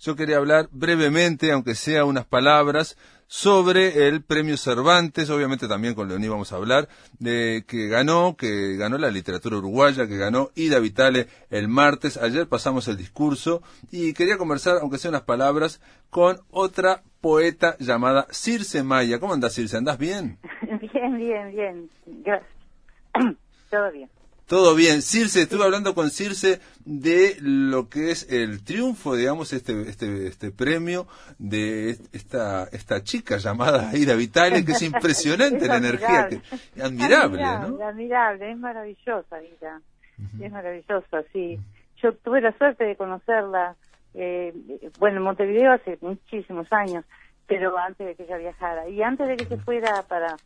yo quería hablar brevemente, aunque sea unas palabras, sobre el premio Cervantes, obviamente también con Leoní vamos a hablar, de que ganó, que ganó la literatura uruguaya, que ganó Ida Vitale el martes. Ayer pasamos el discurso y quería conversar, aunque sea unas palabras, con otra poeta llamada Circe Maya. ¿Cómo andas, Circe? ¿Andás bien? Bien, bien, bien. Gracias. Todo bien. Todo bien. Circe, estuve hablando con Circe de lo que es el triunfo, digamos, este, este, este premio de esta, esta chica llamada Aida Vitale, que es impresionante la energía, que, admirable, admirable, ¿no? Admirable, es maravillosa, Aida. Es maravillosa, sí. Yo tuve la suerte de conocerla, eh, bueno, en Montevideo hace muchísimos años, pero antes de que ella viajara. Y antes de que se fuera para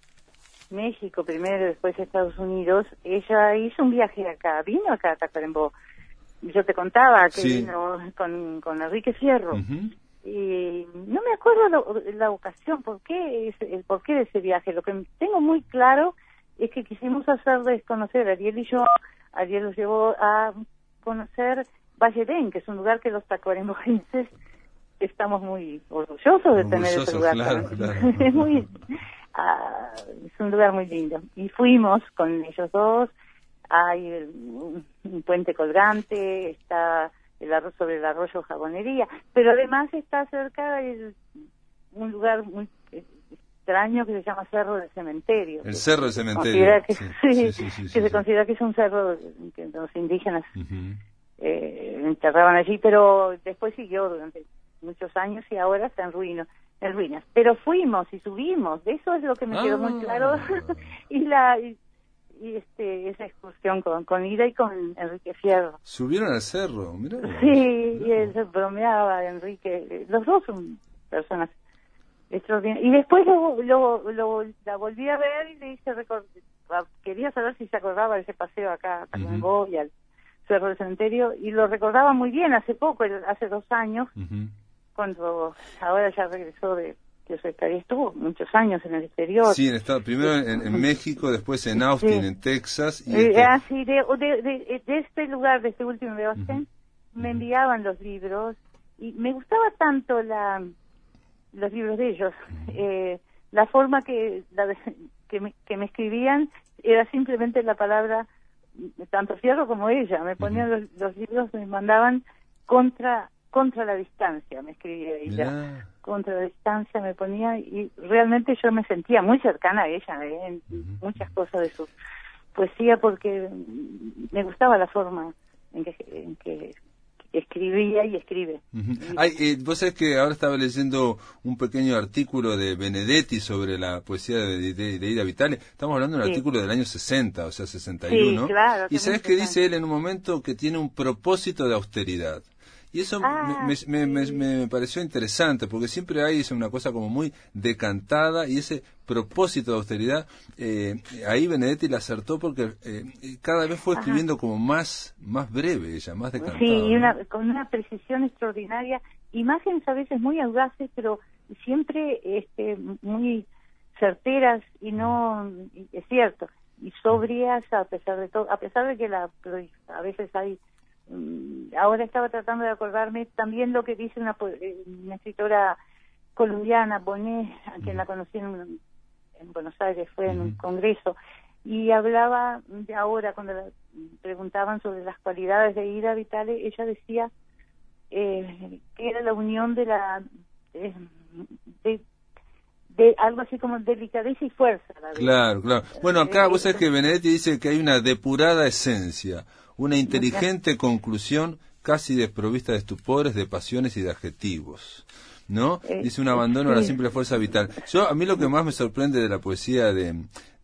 México primero, después Estados Unidos, ella hizo un viaje acá, vino acá a Tacuarembó. Yo te contaba que Sí. vino con, con Enrique Fierro. Y no me acuerdo lo- la ocasión, por qué, es- el porqué de ese viaje. Lo que tengo muy claro es que quisimos hacerles conocer, Ariel y yo, Ariel los llevó a conocer Valledén, que es un lugar que los tacuarembóenses estamos muy orgullosos de tener ese lugar. claro, también. claro. es muy, ah, es un lugar muy lindo. Y fuimos con ellos dos, hay un, puente colgante, está el arroz sobre el arroyo jabonería, pero además está cerca el- un lugar muy extraño que se llama Cerro del Cementerio. El Cerro del Cementerio. que, Sí, sí, sí, que se considera que es un cerro que los indígenas eh, enterraban allí, pero después siguió durante muchos años y ahora está en ruinas. En ruinas. Pero fuimos y subimos, eso es lo que me quedó muy Ah. claro. y la y, y, este esa excursión con, con Ida y con Enrique Fierro. Subieron al cerro, mirá. Sí, y él se bromeaba, Enrique. Los dos son personas extraordinarias. Y después lo, lo, lo- la volví a ver y le hice recordar. Quería saber si se acordaba de ese paseo acá a y al Cerro del Cementerio. Y lo recordaba muy bien hace poco, el- hace dos años, Ujú. Cuando ahora ya regresó de que secretaría estuvo muchos años en el exterior. Sí, en Estado, primero en, en México, después en Austin, Sí. en Texas. Y Eh, este- ah, sí, de, de, de- de este lugar, de este último de Austin, me enviaban los libros y me gustaba tanto la los libros de ellos. Eh, la forma que, la de- que, me, que me escribían era simplemente la palabra, tanto Fierro como ella. Me ponían los, los libros, me mandaban contra contra la distancia, me escribía ella. Mirá. Contra la distancia me ponía y realmente yo me sentía muy cercana a ella ¿eh? en muchas cosas de su poesía porque me gustaba la forma en que, en que escribía y escribe. Ay, eh, vos sabés que ahora estaba leyendo un pequeño artículo de Benedetti sobre la poesía de, de- de Ida Vitale. Estamos hablando de un Sí. artículo del año 60, o sea, 61. Sí, claro, y sabés que dice él en un momento que tiene un propósito de austeridad. Y eso Ah, me, me- me- sí. me- me pareció interesante, porque siempre hay es una cosa como muy decantada y ese propósito de austeridad, eh, ahí Benedetti la acertó porque eh, cada vez fue escribiendo como más, más breve ella, más decantada. Sí, y ¿no? una, con una precisión extraordinaria, imágenes a veces muy audaces, pero siempre este, muy certeras y no, es cierto, y sobrias a pesar de todo, a pesar de que la, a veces hay, mm, ahora estaba tratando de acordarme también lo que dice una, eh, una escritora colombiana, Bonet, a quien la conocí en, Buenos Aires, fue en un congreso, y hablaba de ahora cuando la preguntaban sobre las cualidades de Ida Vitale, ella decía eh, que era la unión de la eh, de, de algo así como delicadeza y fuerza. La Claro, claro. Bueno, acá Eh, vos sabés que Benedetti dice que hay una depurada esencia, una inteligente conclusión casi desprovista de estupores, de pasiones y de adjetivos. ¿No? Eh, Dice un abandono a la simple fuerza vital. Yo, a mí lo que más me sorprende de la poesía de,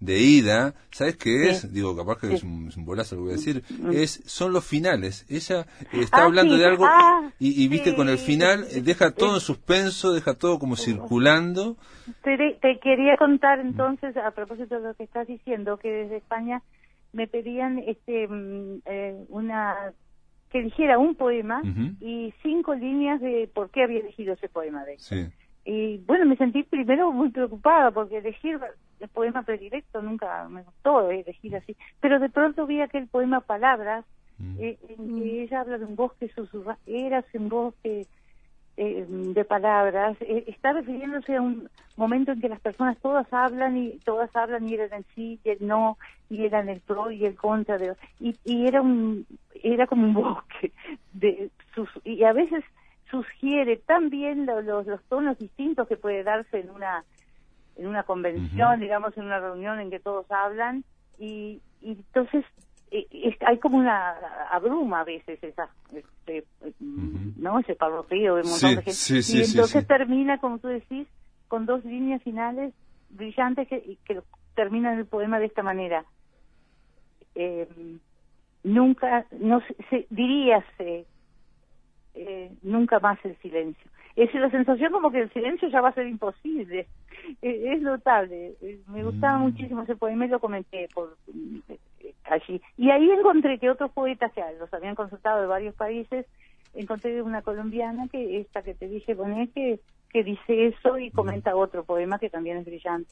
de Ida, ¿sabes qué es? Sí. Digo, capaz que Sí. es un, es un bolazo lo que voy a decir. Mm. Es, son los finales. Ella está Ah, hablando sí. de algo Ah, y, y viste, con el final eh, deja todo en suspenso, deja todo como circulando. Te, te quería contar entonces, a propósito de lo que estás diciendo, que desde España me pedían este mm, eh, una que dijera un poema y cinco líneas de por qué había elegido ese poema de ella. Sí. Y bueno, me sentí primero muy preocupada porque elegir el poema predilecto nunca me gustó eh, elegir así. Pero de pronto vi aquel poema Palabras, Mm. eh, en que ella habla de un bosque susurrado, eras un bosque eh, de palabras, eh, está refiriéndose a un momento en que las personas todas hablan y todas hablan y eran el sí y el no y eran el pro y el contra de y, y era un era como un bosque de sus y a veces sugiere también los, los tonos distintos que puede darse en una en una convención, digamos, en una reunión en que todos hablan y, y entonces hay como una abruma a veces esa este, no ese parrofío de un montón de gente. y entonces termina como tú decís con dos líneas finales brillantes que, que terminan el poema de esta manera. Eh, nunca no se, diríase eh, nunca más el silencio. Es la sensación como que el silencio ya va a ser imposible. Es notable. Me gustaba mm. muchísimo ese poema y lo comenté por allí. Y ahí encontré que otros poetas que los habían consultado de varios países, encontré una colombiana que esta que te dije, Bonet, que, que dice eso y comenta otro poema que también es brillante.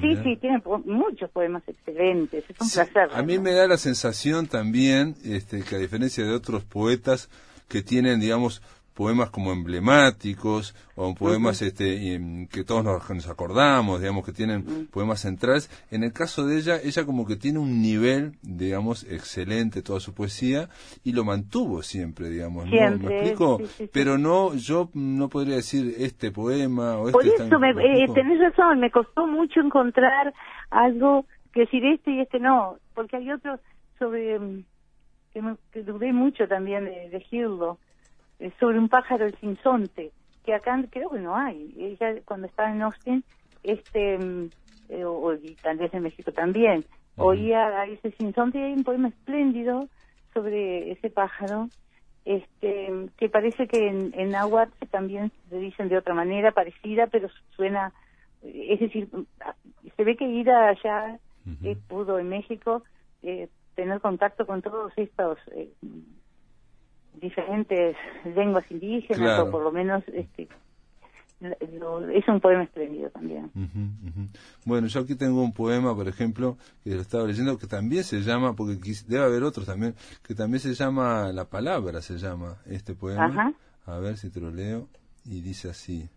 Sí, sí, tiene muchos poemas excelentes, es un placer. A mí me da la sensación también este, que a diferencia de otros poetas que tienen, digamos, poemas como emblemáticos o poemas este que todos nos, acordamos, digamos que tienen poemas centrales. En el caso de ella, ella como que tiene un nivel, digamos, excelente toda su poesía y lo mantuvo siempre, digamos. ¿no? ¿Me explico? Pero no, yo no podría decir este poema o este. Por eso, me, eh, tenés razón, me costó mucho encontrar algo que decir este y este no, porque hay otros sobre mm, que, me, que dudé mucho también de, eh, sobre un pájaro el sinsonte, que acá creo que no hay. Ella cuando estaba en Austin, este, mm, eh, o, y tal vez en México también, oía a ese sinsonte y hay un poema espléndido sobre ese pájaro, este, que parece que en, en también se dicen de otra manera, parecida, pero suena, es decir, se ve que Ida allá eh, pudo en México tener contacto con todos estos diferentes lenguas indígenas o por lo menos este es un poema espléndido también. Bueno, yo aquí tengo un poema, por ejemplo, que lo estaba leyendo, que también se llama, porque debe haber otros también, que también se llama La Palabra, se llama este poema. A ver si te lo leo. Y dice así,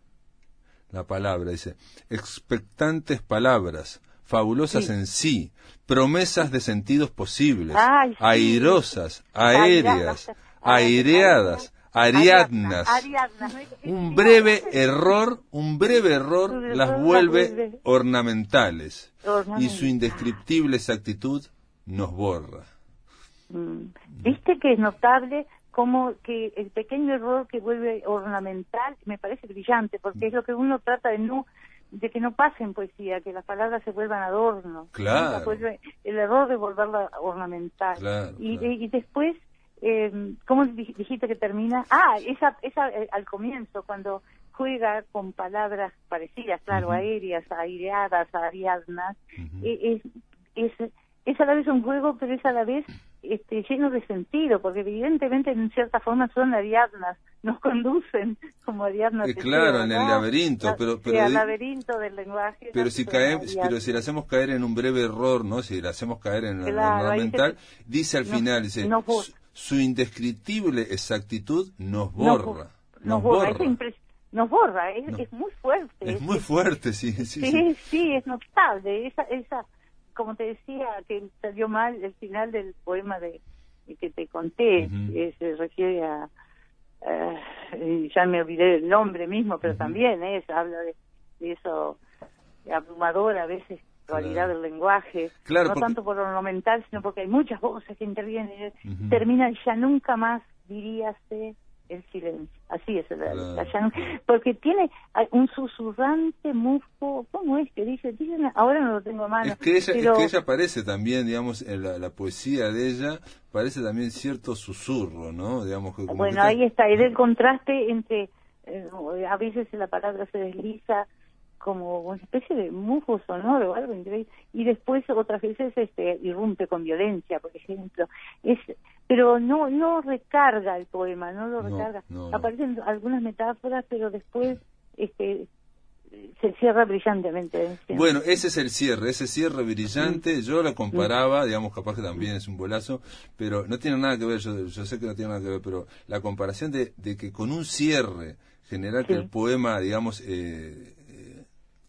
La Palabra, dice, expectantes palabras, fabulosas en sí, promesas de sentidos posibles, airosas, aéreas, aireadas, ariadnas. Un breve error, un breve error las vuelve ornamentales y su indescriptible exactitud nos borra. Mm. Viste que es notable como que el pequeño error que vuelve ornamental me parece brillante porque es lo que uno trata de no de que no pase en poesía, que las palabras se vuelvan adorno. Claro. El error de volverla ornamental. y, y, después eh, ¿cómo dijiste que termina? Ah, esa, esa eh, al comienzo, cuando juega con palabras parecidas, claro, aéreas, aireadas, ariadnas, eh, es, es, es a la vez un juego, pero es a la vez este, lleno de sentido, porque evidentemente en cierta forma son ariadnas, nos conducen como ariadnas. Eh, claro, en el laberinto, pero, pero el laberinto del lenguaje. Pero si caemos, pero si le hacemos caer en un breve error, ¿no? Si le hacemos caer en el error mental, dice al final, dice, su indescriptible exactitud nos borra. Nos, borra, Es nos borra, es, muy fuerte. Es, muy fuerte, sí, sí, sí. Sí, es notable. Esa, esa, como te decía, que salió mal el final del poema de, que te conté, se refiere a, ya me olvidé el nombre mismo, pero también es, habla de, de eso abrumador a veces cualidad del lenguaje, no tanto por ornamental, sino porque hay muchas voces que intervienen, termina ya nunca más diríase el silencio, así es, porque tiene un susurrante musgo, ¿cómo es que dice? ahora no lo tengo a mano. Es que ella, es que ella parece también, digamos, en la, poesía de ella, parece también cierto susurro, ¿no? Digamos, bueno, ahí está, es el contraste entre, eh, a veces la palabra se desliza, como una especie de musgo sonoro o algo increíble. Y después otras veces este irrumpe con violencia por ejemplo. Es pero no no recarga el poema no lo recarga. aparecen algunas metáforas pero después este se cierra brillantemente. Bueno, ese es el cierre, ese cierre brillante, yo la comparaba, digamos, capaz que también es un bolazo, pero no tiene nada que ver, yo, yo sé que no tiene nada que ver, pero la comparación de, de que con un cierre generar que el poema, digamos, eh, eh,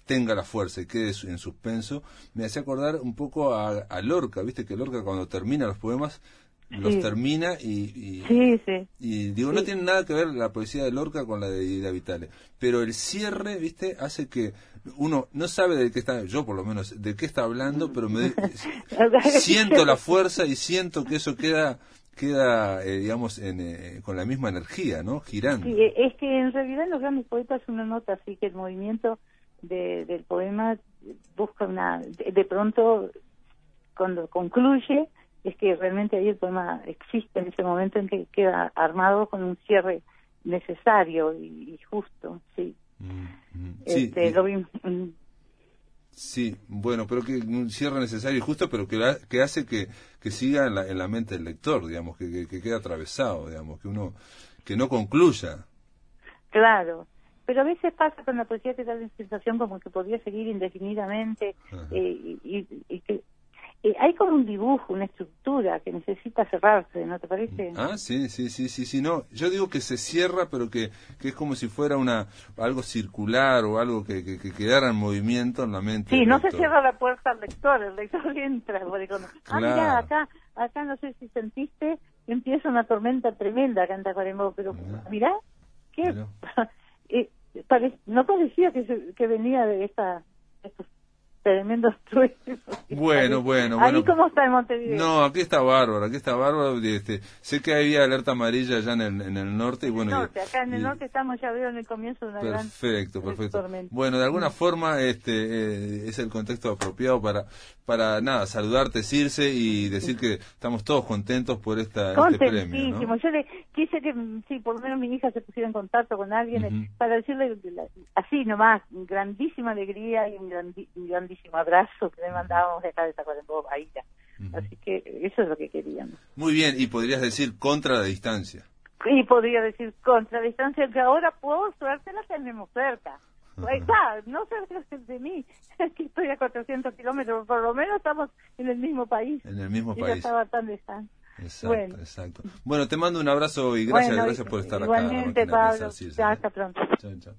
tenga la fuerza y quede en suspenso, me hacía acordar un poco a, a Lorca, viste que Lorca cuando termina los poemas, los Sí. termina y, y- Sí, sí. y digo, no tiene nada que ver la poesía de Lorca con la de Ida Vitale, pero el cierre, viste, hace que uno no sabe de qué está, yo por lo menos, de qué está hablando, pero me siento la fuerza y siento que eso queda queda eh, digamos en, eh, con la misma energía no girando. Sí, es que en realidad los grandes poetas uno nota así que el movimiento de- del poema busca una... De, de pronto, cuando concluye, es que realmente ahí el poema existe en ese momento en que queda armado con un cierre necesario y, y justo, sí. Mm, mm. sí, Este, y- lo vi- mm, sí bueno pero que un cierre necesario y justo pero que, la- que hace que, que siga en la, en la mente del lector digamos que, que, que quede atravesado digamos que uno que no concluya Claro, pero a veces pasa con la poesía que da la sensación como que podría seguir indefinidamente eh, y, que eh, hay como un dibujo, una estructura que necesita cerrarse, ¿no te parece? Ah, sí, sí, sí, sí, sí, no. Yo digo que se cierra, pero que, que es como si fuera una algo circular o algo que, que, que quedara en movimiento en la mente. Sí, no se cierra la puerta al lector, el lector entra. porque cuando- Ah, Claro. mira, acá, acá no sé si sentiste, empieza una tormenta tremenda acá en Tacuarembó, pero Mirá. que Pare- no parecía que, se- que venía de esta, tremendos truenos. Bueno, bueno, Ahí bueno. cómo está en Montevideo. No, aquí está bárbaro, aquí está bárbaro. Este, sé que había alerta amarilla allá en el, en el norte y bueno. y- norte, acá en el y- norte estamos, ya veo en el comienzo de una gran Perfecto, perfecto. tormenta. Bueno, de alguna forma este eh, es el contexto apropiado para para nada saludarte, Circe y decir que estamos todos contentos por esta este premio, Contentísimo. ¿no? Yo le quise que, mm, sí, por lo menos mi hija se pusiera en contacto con alguien para decirle así nomás, grandísima alegría y un, un grandísimo abrazo que le mandábamos de acá de Tacuarembó a ella. Ujú. Así que eso es lo que queríamos. Muy bien, y podrías decir contra la distancia. Y podría decir contra distancia que ahora por suerte la tenemos cerca. Ahí está, no cerca de mí, que estoy a 400 kilómetros, por lo menos estamos en el mismo país. En el mismo Y ya país. estaba tan lejano. Exacto, Bueno. exacto. Bueno, te mando un abrazo y gracias, Bueno, gracias por estar acá. igualmente, de Pensar, Pablo. Circe. Ya, hasta pronto. Chao, chao.